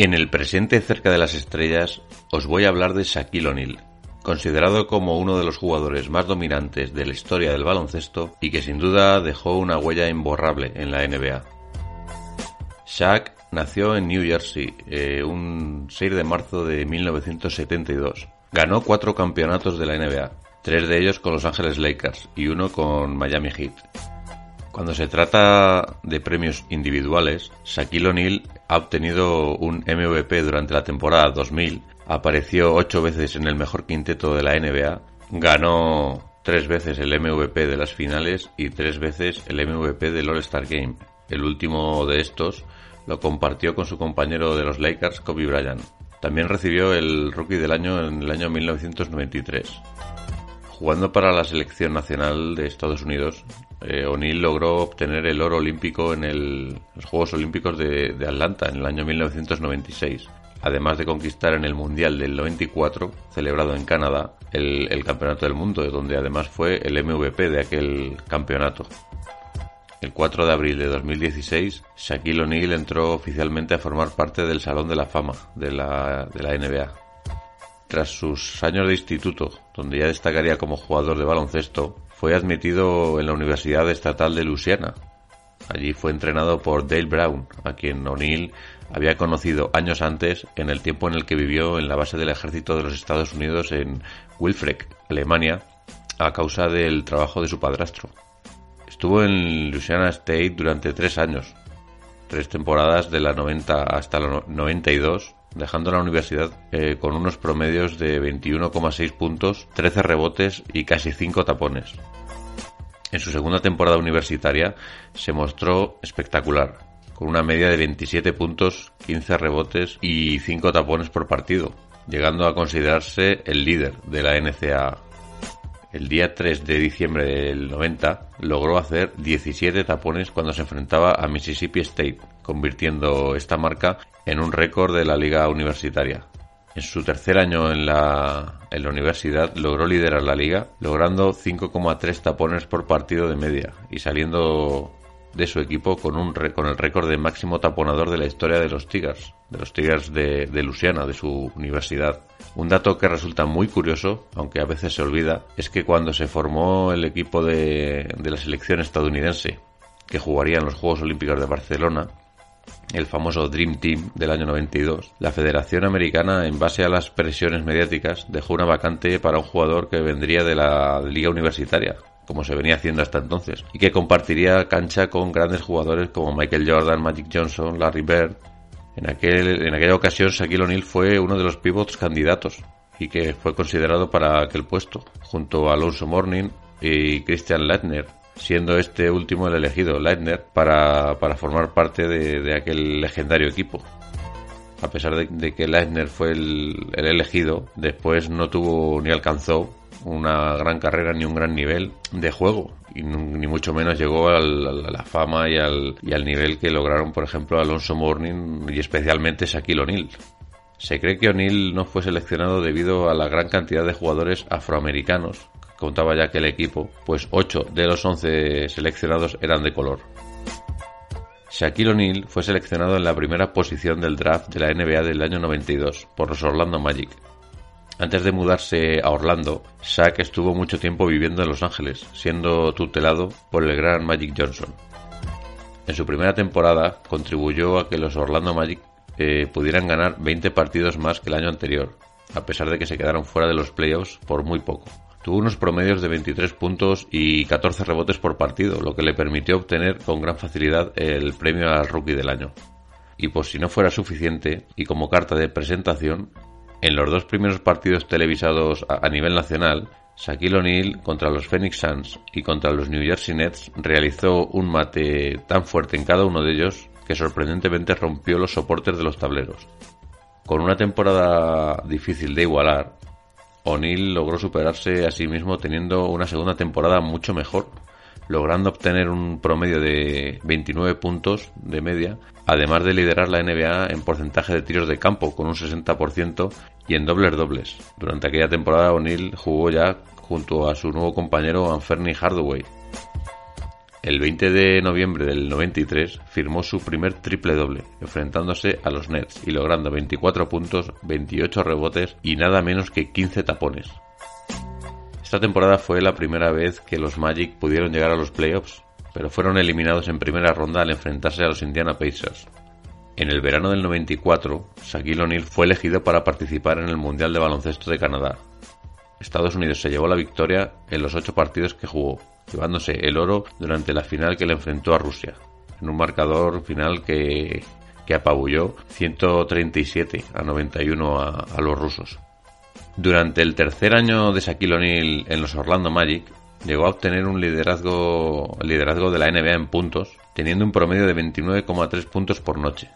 En el presente cerca de las estrellas os voy a hablar de Shaquille O'Neal, considerado como uno de los jugadores más dominantes de la historia del baloncesto y que sin duda dejó una huella imborrable en la NBA. Shaq nació en New Jersey eh, un 6 de marzo de 1972. Ganó cuatro campeonatos de la NBA, tres de ellos con Los Ángeles Lakers y uno con Miami Heat. Cuando se trata de premios individuales, Shaquille O'Neal ha obtenido un MVP durante la temporada 2000, apareció ocho veces en el mejor quinteto de la NBA, ganó tres veces el MVP de las finales y tres veces el MVP del All-Star Game. El último de estos lo compartió con su compañero de los Lakers, Kobe Bryant. También recibió el Rookie del Año en el año 1993. Jugando para la selección nacional de Estados Unidos, eh, O'Neill logró obtener el oro olímpico en los Juegos Olímpicos de, de Atlanta en el año 1996, además de conquistar en el Mundial del 94, celebrado en Canadá, el, Campeonato del Mundo, donde además fue el MVP de aquel campeonato. El 4 de abril de 2016, Shaquille O'Neal entró oficialmente a formar parte del Salón de la Fama de la NBA. Tras sus años de instituto, donde ya destacaría como jugador de baloncesto, fue admitido en la Universidad Estatal de Louisiana. Allí fue entrenado por Dale Brown, a quien O'Neill había conocido años antes en el tiempo en el que vivió en la base del ejército de los Estados Unidos en Wilfreck, Alemania, a causa del trabajo de su padrastro. Estuvo en Louisiana State durante tres años, tres temporadas de la 90 hasta la no- 92, dejando la universidad eh, con unos promedios de 21,6 puntos, 13 rebotes y casi 5 tapones. En su segunda temporada universitaria se mostró espectacular, con una media de 27 puntos, 15 rebotes y 5 tapones por partido, llegando a considerarse el líder de la NCAA. El día 3 de diciembre del 90 logró hacer 17 tapones cuando se enfrentaba a Mississippi State, convirtiendo esta marca en un récord de la liga universitaria. En su tercer año en la, universidad logró liderar la liga, logrando 5,3 tapones por partido de media y saliendo de su equipo con, el récord de máximo taponador de la historia de los Tigers, de los Tigers de, de Louisiana, de su universidad. Un dato que resulta muy curioso, aunque a veces se olvida, es que cuando se formó el equipo de la selección estadounidense que jugaría en los Juegos Olímpicos de Barcelona, el famoso Dream Team del año 92, la Federación Americana, en base a las presiones mediáticas, dejó una vacante para un jugador que vendría de la liga universitaria, como se venía haciendo hasta entonces, y que compartiría cancha con grandes jugadores como Michael Jordan, Magic Johnson, Larry Bird. En, aquel, en aquella ocasión, Shaquille O'Neal fue uno de los pivots candidatos y que fue considerado para aquel puesto, junto a Alonso Morning y Christian Leitner, siendo este último el elegido, Leitner, para, para formar parte de, aquel legendario equipo. A pesar de, que Leitner fue el, el elegido, después no tuvo ni alcanzó una gran carrera ni un gran nivel de juego y ni mucho menos llegó al- a la fama y al, y al nivel que lograron por ejemplo Alonso Morning y especialmente Shaquille O'Neal. Se cree que O'Neal no fue seleccionado debido a la gran cantidad de jugadores afroamericanos contaba ya aquel equipo, pues 8 de los 11 seleccionados eran de color. Shaquille O'Neal fue seleccionado en la primera posición del draft de la NBA del año 92 por los Orlando Magic. Antes de mudarse a Orlando, Shaq estuvo mucho tiempo viviendo en Los Ángeles, siendo tutelado por el gran Magic Johnson. En su primera temporada contribuyó a que los Orlando Magic eh, pudieran ganar 20 partidos más que el año anterior, a pesar de que se quedaron fuera de los playoffs por muy poco. Tuvo unos promedios de 23 puntos y 14 rebotes por partido, lo que le permitió obtener con gran facilidad el premio al rookie del año. Y por si no fuera suficiente, y como carta de presentación, en los dos primeros partidos televisados a nivel nacional, Shaquille O'Neal contra los Phoenix Suns y contra los New Jersey Nets realizó un mate tan fuerte en cada uno de ellos que sorprendentemente rompió los soportes de los tableros. Con una temporada difícil de igualar, O'Neill logró superarse a sí mismo teniendo una segunda temporada mucho mejor, logrando obtener un promedio de 29 puntos de media, además de liderar la NBA en porcentaje de tiros de campo con un 60% y en dobles dobles. Durante aquella temporada O'Neill jugó ya junto a su nuevo compañero Anferni Hardaway. El 20 de noviembre del 93 firmó su primer triple doble, enfrentándose a los Nets y logrando 24 puntos, 28 rebotes y nada menos que 15 tapones. Esta temporada fue la primera vez que los Magic pudieron llegar a los playoffs, pero fueron eliminados en primera ronda al enfrentarse a los Indiana Pacers. En el verano del 94, Shaquille O'Neal fue elegido para participar en el Mundial de Baloncesto de Canadá. Estados Unidos se llevó la victoria en los ocho partidos que jugó, llevándose el oro durante la final que le enfrentó a Rusia, en un marcador final que, que apabulló 137 a 91 a, los rusos. Durante el tercer año de Shaquille O'Neal en los Orlando Magic, llegó a obtener un liderazgo, liderazgo de la NBA en puntos, teniendo un promedio de 29,3 puntos por noche.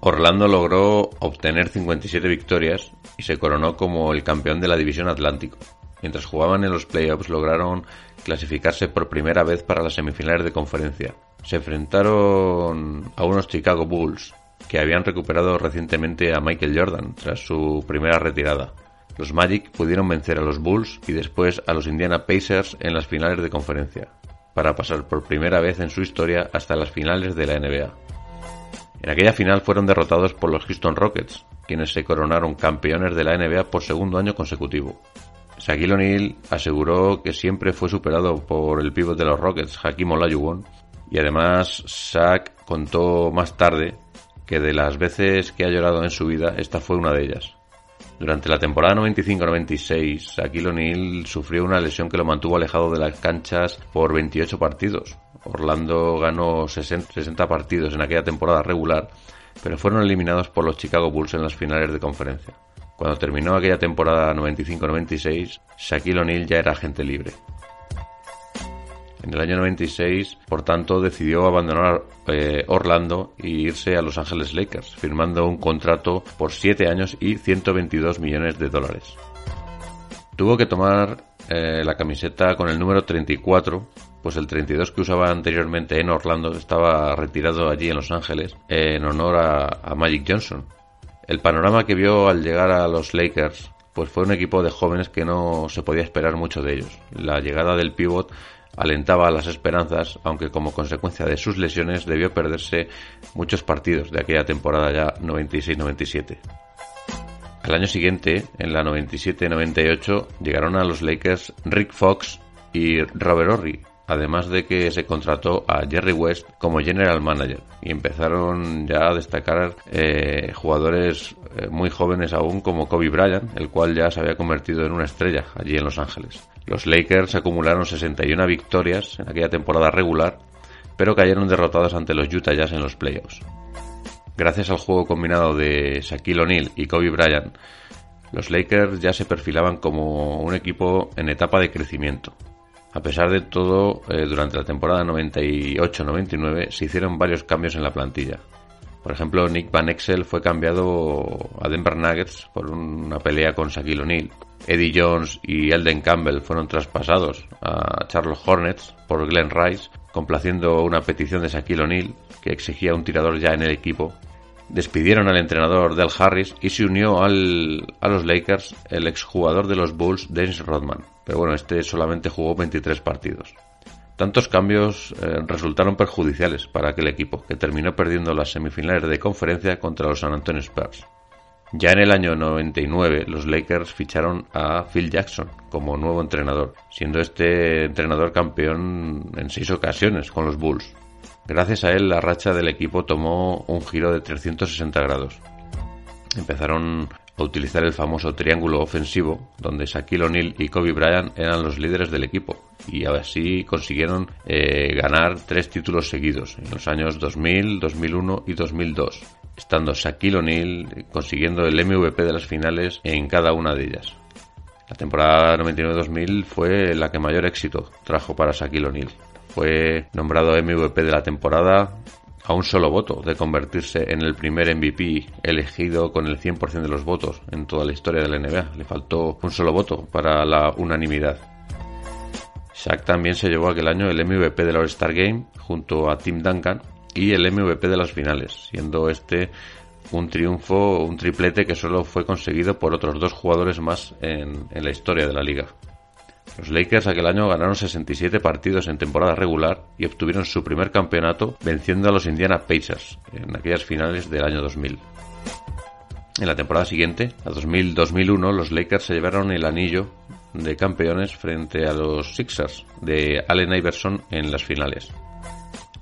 Orlando logró obtener 57 victorias y se coronó como el campeón de la División Atlántico. Mientras jugaban en los playoffs lograron clasificarse por primera vez para las semifinales de conferencia. Se enfrentaron a unos Chicago Bulls que habían recuperado recientemente a Michael Jordan tras su primera retirada. Los Magic pudieron vencer a los Bulls y después a los Indiana Pacers en las finales de conferencia, para pasar por primera vez en su historia hasta las finales de la NBA. En aquella final fueron derrotados por los Houston Rockets, quienes se coronaron campeones de la NBA por segundo año consecutivo. Shaquille O'Neal aseguró que siempre fue superado por el pívot de los Rockets, Hakim Olajuwon, y además Shaq contó más tarde que de las veces que ha llorado en su vida, esta fue una de ellas. Durante la temporada 95-96, Shaquille O'Neal sufrió una lesión que lo mantuvo alejado de las canchas por 28 partidos. Orlando ganó 60 partidos en aquella temporada regular, pero fueron eliminados por los Chicago Bulls en las finales de conferencia. Cuando terminó aquella temporada 95-96, Shaquille O'Neal ya era agente libre. En el año 96, por tanto, decidió abandonar eh, Orlando e irse a Los Ángeles Lakers, firmando un contrato por 7 años y 122 millones de dólares. Tuvo que tomar eh, la camiseta con el número 34, pues el 32 que usaba anteriormente en Orlando estaba retirado allí en Los Ángeles en honor a, a Magic Johnson. El panorama que vio al llegar a los Lakers pues fue un equipo de jóvenes que no se podía esperar mucho de ellos. La llegada del pivot alentaba las esperanzas, aunque como consecuencia de sus lesiones debió perderse muchos partidos de aquella temporada ya 96-97. Al año siguiente, en la 97-98, llegaron a los Lakers Rick Fox y Robert Horry, además de que se contrató a Jerry West como general manager y empezaron ya a destacar eh, jugadores eh, muy jóvenes aún como Kobe Bryant, el cual ya se había convertido en una estrella allí en Los Ángeles. Los Lakers acumularon 61 victorias en aquella temporada regular, pero cayeron derrotados ante los Utah Jazz en los playoffs. Gracias al juego combinado de Shaquille O'Neal y Kobe Bryant, los Lakers ya se perfilaban como un equipo en etapa de crecimiento. A pesar de todo, eh, durante la temporada 98-99 se hicieron varios cambios en la plantilla. Por ejemplo, Nick Van Exel fue cambiado a Denver Nuggets por una pelea con Shaquille O'Neal. Eddie Jones y Elden Campbell fueron traspasados a Charlotte Hornets por Glenn Rice, complaciendo una petición de Shaquille O'Neal que exigía un tirador ya en el equipo. Despidieron al entrenador Del Harris y se unió al, a los Lakers el exjugador de los Bulls, Dennis Rodman. Pero bueno, este solamente jugó 23 partidos. Tantos cambios eh, resultaron perjudiciales para aquel equipo, que terminó perdiendo las semifinales de conferencia contra los San Antonio Spurs. Ya en el año 99 los Lakers ficharon a Phil Jackson como nuevo entrenador, siendo este entrenador campeón en seis ocasiones con los Bulls. Gracias a él la racha del equipo tomó un giro de 360 grados. Empezaron a utilizar el famoso triángulo ofensivo, donde Shaquille O'Neal y Kobe Bryant eran los líderes del equipo, y así consiguieron eh, ganar tres títulos seguidos en los años 2000, 2001 y 2002, estando Shaquille O'Neal consiguiendo el MVP de las finales en cada una de ellas. La temporada 99-2000 fue la que mayor éxito trajo para Shaquille O'Neal. Fue nombrado MVP de la temporada a un solo voto de convertirse en el primer MVP elegido con el 100% de los votos en toda la historia de la NBA. Le faltó un solo voto para la unanimidad. Shaq también se llevó aquel año el MVP del All-Star Game junto a Tim Duncan y el MVP de las finales, siendo este un triunfo, un triplete que solo fue conseguido por otros dos jugadores más en, en la historia de la liga. Los Lakers aquel año ganaron 67 partidos en temporada regular y obtuvieron su primer campeonato venciendo a los Indiana Pacers en aquellas finales del año 2000. En la temporada siguiente, a 2000-2001, los Lakers se llevaron el anillo de campeones frente a los Sixers de Allen Iverson en las finales.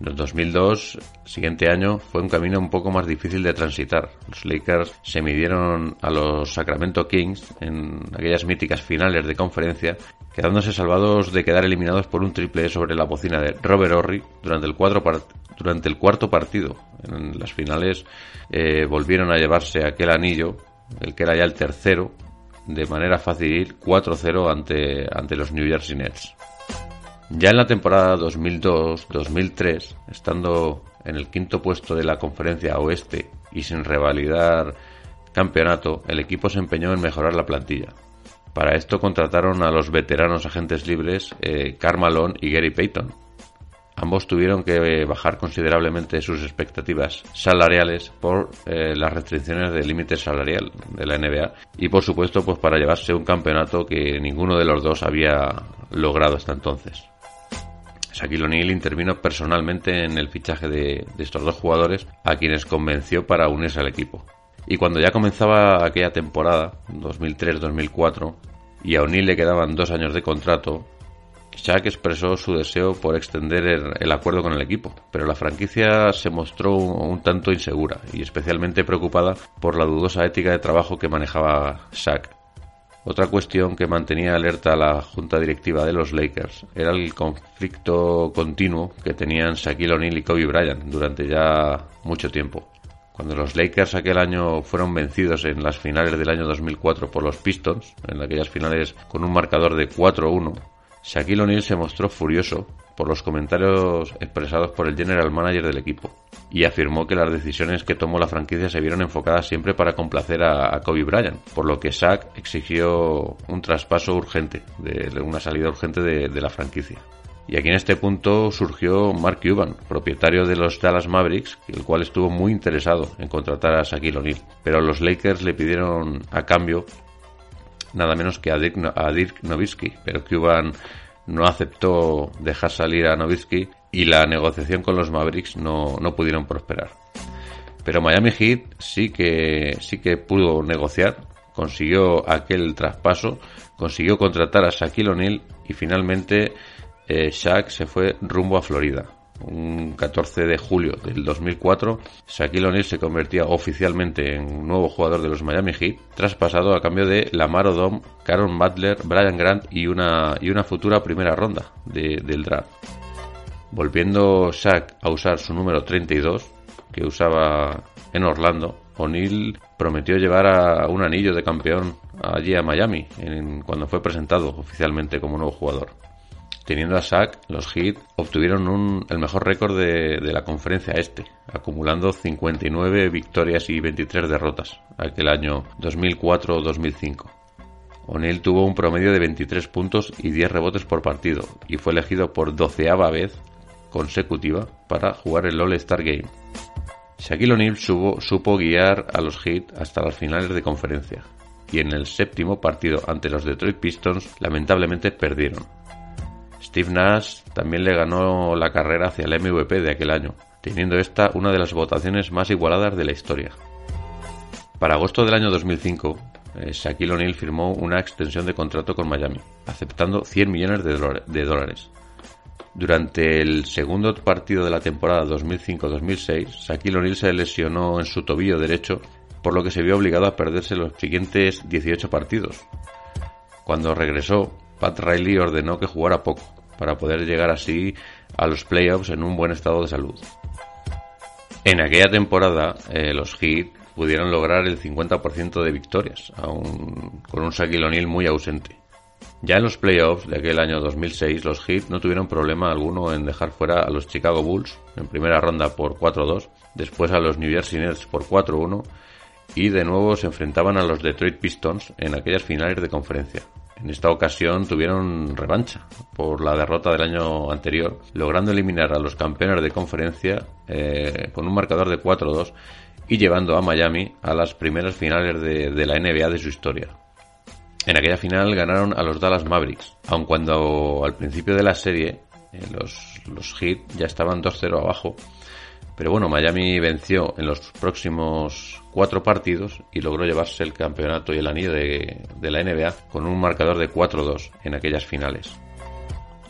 En 2002, siguiente año, fue un camino un poco más difícil de transitar. Los Lakers se midieron a los Sacramento Kings en aquellas míticas finales de conferencia, quedándose salvados de quedar eliminados por un triple sobre la bocina de Robert Horry durante el, durante el cuarto partido. En las finales eh, volvieron a llevarse aquel anillo, el que era ya el tercero, de manera fácil 4-0 ante, ante los New Jersey Nets. Ya en la temporada 2002-2003, estando en el quinto puesto de la conferencia oeste y sin revalidar campeonato, el equipo se empeñó en mejorar la plantilla. Para esto contrataron a los veteranos agentes libres eh, y Gary Payton. Ambos tuvieron que bajar considerablemente sus expectativas salariales por eh, las restricciones del límite salarial de la NBA y por supuesto pues para llevarse un campeonato que ninguno de los dos había logrado hasta entonces. Shaquille O'Neal intervino personalmente en el fichaje de, estos dos jugadores a quienes convenció para unirse al equipo. Y cuando ya comenzaba aquella temporada, 2003-2004, y a O'Neal le quedaban dos años de contrato, Shaq expresó su deseo por extender el, acuerdo con el equipo, pero la franquicia se mostró un, tanto insegura y especialmente preocupada por la dudosa ética de trabajo que manejaba Shaq otra cuestión que mantenía alerta a la junta directiva de los Lakers era el conflicto continuo que tenían Shaquille O'Neal y Kobe Bryant durante ya mucho tiempo. Cuando los Lakers aquel año fueron vencidos en las finales del año 2004 por los Pistons, en aquellas finales con un marcador de 4-1, Shaquille O'Neal se mostró furioso por los comentarios expresados por el general manager del equipo y afirmó que las decisiones que tomó la franquicia se vieron enfocadas siempre para complacer a, Kobe Bryant, por lo que Shaq exigió un traspaso urgente, de, una salida urgente de, de la franquicia. Y aquí en este punto surgió Mark Cuban, propietario de los Dallas Mavericks, el cual estuvo muy interesado en contratar a Shaquille O'Neal. Pero los Lakers le pidieron a cambio nada menos que a Dirk, a Nowitzki, pero Cuban no aceptó dejar salir a Nowitzki y la negociación con los Mavericks no, no pudieron prosperar. Pero Miami Heat sí que, sí que pudo negociar, consiguió aquel traspaso, consiguió contratar a Shaquille O'Neal y finalmente eh, Shaq se fue rumbo a Florida un 14 de julio del 2004, Shaquille O'Neal se convertía oficialmente en nuevo jugador de los Miami Heat, traspasado a cambio de Lamar Odom, Caron Butler, Brian Grant y una, y una futura primera ronda del draft. Volviendo Shaq a usar su número 32, que usaba en Orlando, O'Neal prometió llevar a un anillo de campeón allí a Miami cuando fue presentado oficialmente como nuevo jugador. Teniendo a Shaq, los Heat obtuvieron el mejor récord de, la conferencia este, acumulando 59 victorias y 23 derrotas aquel año 2004-2005. O'Neal tuvo un promedio de 23 puntos y 10 rebotes por partido y fue elegido por doceava vez consecutiva para jugar el All-Star Game. Shaquille O'Neal supo guiar a los Heat hasta las finales de conferencia y en el séptimo partido ante los Detroit Pistons lamentablemente perdieron Steve Nash también le ganó la carrera hacia el MVP de aquel año, teniendo esta una de las votaciones más igualadas de la historia. Para agosto del año 2005, eh, Shaquille O'Neal firmó una extensión de contrato con Miami, aceptando 100 millones de dólares. Durante el segundo partido de la temporada 2005-2006, Shaquille O'Neal se lesionó en su tobillo derecho, por lo que se vio obligado a perderse los siguientes 18 partidos. Cuando regresó, Pat Riley ordenó que jugara poco, para poder llegar así a los playoffs en un buen estado de salud. En aquella temporada, eh, los Heat pudieron lograr el 50% de victorias, aún con un Shaquille O'Neal muy ausente. Ya en los playoffs de aquel año 2006, los Heat no tuvieron problema alguno en dejar fuera a los Chicago Bulls en primera ronda por 4-2, después a los New Jersey Nets por 4-1 y de nuevo se enfrentaban a los Detroit Pistons en aquellas finales de conferencia. En esta ocasión tuvieron revancha por la derrota del año anterior, logrando eliminar a los campeones de conferencia eh, con un marcador de 4-2 y llevando a Miami a las primeras finales de, la NBA de su historia. En aquella final ganaron a los Dallas Mavericks, aun cuando al principio de la serie eh, los, los Heat ya estaban 2-0 abajo. Pero bueno, Miami venció en los próximos cuatro partidos y logró llevarse el campeonato y el anillo de, la NBA con un marcador de 4-2 en aquellas finales.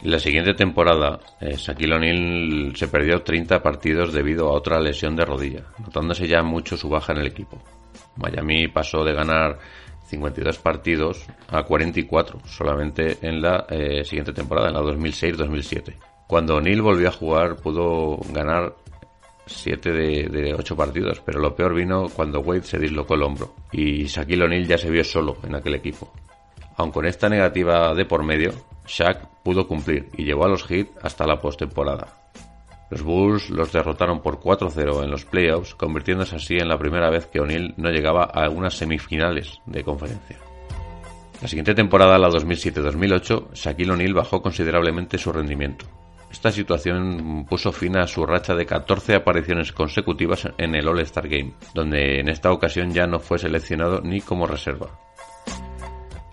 La siguiente temporada, eh, Shaquille O'Neal se perdió 30 partidos debido a otra lesión de rodilla, notándose ya mucho su baja en el equipo. Miami pasó de ganar 52 partidos a 44 solamente en la eh, siguiente temporada, en la 2006-2007. Cuando O'Neal volvió a jugar pudo ganar 7 de, de 8 partidos, pero lo peor vino cuando Wade se dislocó el hombro y Shaquille O'Neal ya se vio solo en aquel equipo. Aun con esta negativa de por medio, Shaq pudo cumplir y llevó a los Heat hasta la postemporada. Los Bulls los derrotaron por 4-0 en los playoffs, convirtiéndose así en la primera vez que O'Neal no llegaba a algunas semifinales de conferencia. La siguiente temporada, la 2007-2008, Shaquille O'Neal bajó considerablemente su rendimiento. Esta situación puso fin a su racha de 14 apariciones consecutivas en el All-Star Game, donde en esta ocasión ya no fue seleccionado ni como reserva.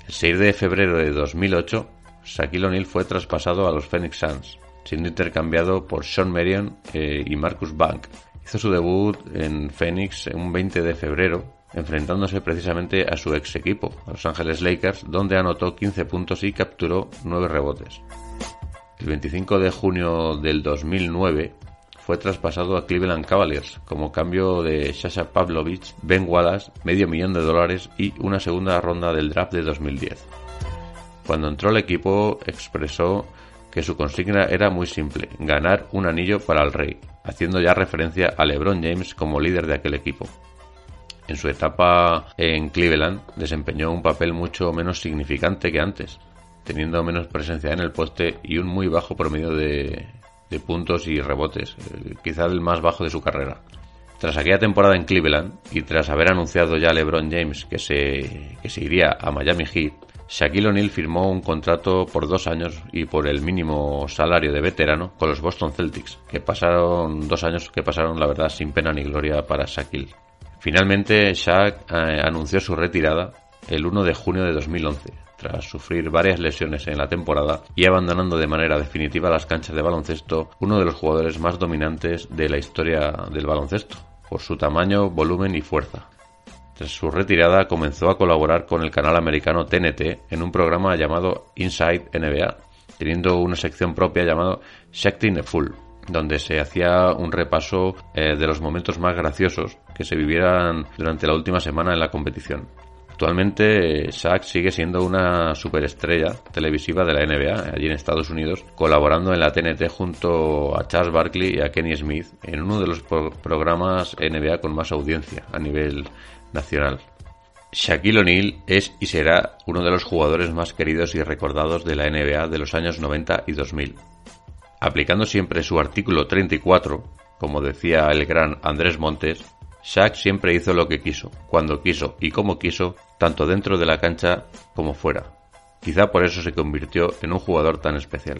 El 6 de febrero de 2008, Shaquille O'Neal fue traspasado a los Phoenix Suns, siendo intercambiado por Sean Marion eh, y Marcus Bank. Hizo su debut en Phoenix un 20 de febrero, enfrentándose precisamente a su ex equipo, Los Angeles Lakers, donde anotó 15 puntos y capturó 9 rebotes. El 25 de junio del 2009 fue traspasado a Cleveland Cavaliers como cambio de Sasha Pavlovich, Ben Wallace, medio millón de dólares y una segunda ronda del draft de 2010. Cuando entró al equipo expresó que su consigna era muy simple, ganar un anillo para el rey, haciendo ya referencia a LeBron James como líder de aquel equipo. En su etapa en Cleveland desempeñó un papel mucho menos significante que antes, teniendo menos presencia en el poste y un muy bajo promedio de, puntos y rebotes, eh, quizá el más bajo de su carrera. Tras aquella temporada en Cleveland y tras haber anunciado ya LeBron James que se, que se iría a Miami Heat, Shaquille O'Neal firmó un contrato por dos años y por el mínimo salario de veterano con los Boston Celtics, que pasaron dos años que pasaron la verdad sin pena ni gloria para Shaquille. Finalmente, Shaq eh, anunció su retirada el 1 de junio de 2011, tras sufrir varias lesiones en la temporada y abandonando de manera definitiva las canchas de baloncesto, uno de los jugadores más dominantes de la historia del baloncesto, por su tamaño, volumen y fuerza. Tras su retirada comenzó a colaborar con el canal americano TNT en un programa llamado Inside NBA, teniendo una sección propia llamada Shakti the Full, donde se hacía un repaso eh, de los momentos más graciosos que se vivieran durante la última semana en la competición. Actualmente Shaq sigue siendo una superestrella televisiva de la NBA allí en Estados Unidos, colaborando en la TNT junto a Charles Barkley y a Kenny Smith en uno de los programas NBA con más audiencia a nivel nacional. Shaquille O'Neal es y será uno de los jugadores más queridos y recordados de la NBA de los años 90 y 2000. Aplicando siempre su artículo 34, como decía el gran Andrés Montes, Shaq siempre hizo lo que quiso, cuando quiso y como quiso, tanto dentro de la cancha como fuera. Quizá por eso se convirtió en un jugador tan especial.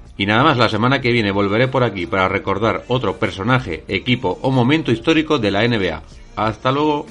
Y nada más, la semana que viene volveré por aquí para recordar otro personaje, equipo o momento histórico de la NBA. Hasta luego.